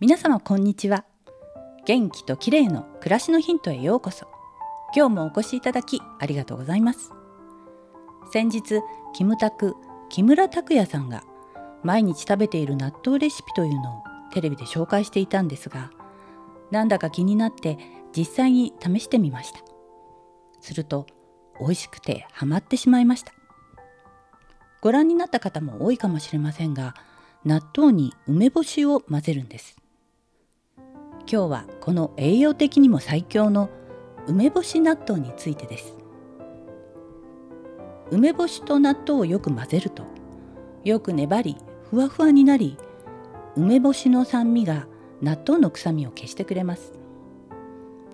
皆様こんにちは。元気と綺麗の暮らしのヒントへようこそ。今日もお越しいただきありがとうございます。先日キムタク木村拓哉さんが毎日食べている納豆レシピというのをテレビで紹介していたんですがなんだか気になって実際に試してみました。すると美味しくてハマってしまいました。ご覧になった方も多いかもしれませんが納豆に梅干しを混ぜるんです。今日はこの栄養的にも最強の梅干し納豆についてです。梅干しと納豆をよく混ぜるとよく粘りふわふわになり梅干しの酸味が納豆の臭みを消してくれます。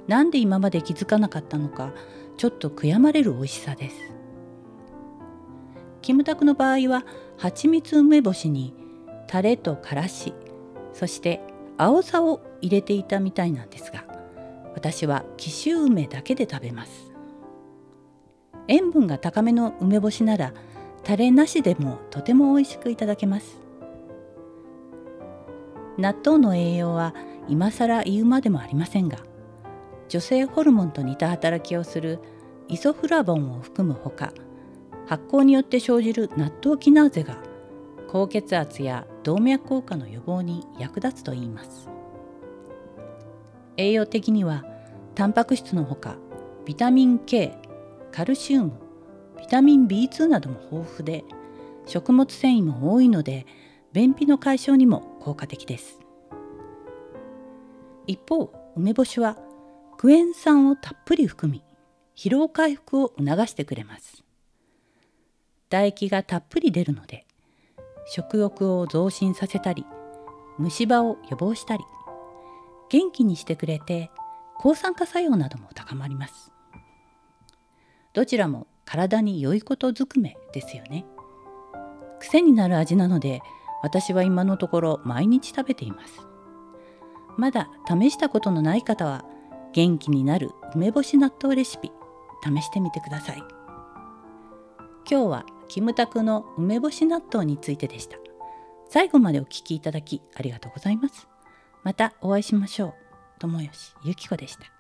なんで今まで気づかなかったのかちょっと悔やまれる美味しさです。キムタクの場合は蜂蜜梅干しにタレとからしそして青さを入れていたみたいなんですが私は紀州梅だけで食べます。塩分が高めの梅干しならタレなしでもとても美味しくいただけます。納豆の栄養は今更言うまでもありませんが女性ホルモンと似た働きをするイソフラボンを含むほか発酵によって生じる納豆キナーゼが高血圧や動脈硬化の予防に役立つといいます。栄養的にはタンパク質のほかビタミン K カルシウムビタミン B2 なども豊富で食物繊維も多いので便秘の解消にも効果的です。一方梅干しはクエン酸をたっぷり含み疲労回復を促してくれます。唾液がたっぷり出るので食欲を増進させたり虫歯を予防したり元気にしてくれて抗酸化作用なども高まります。どちらも体に良いことずくめですよね。癖になる味なので私は今のところ毎日食べています。まだ試したことのない方は元気になる梅干し納豆レシピ試してみてください。今日はキムタクの梅干し納豆についてでした。最後までお聞きいただきありがとうございます。またお会いしましょう。友吉ゆき子でした。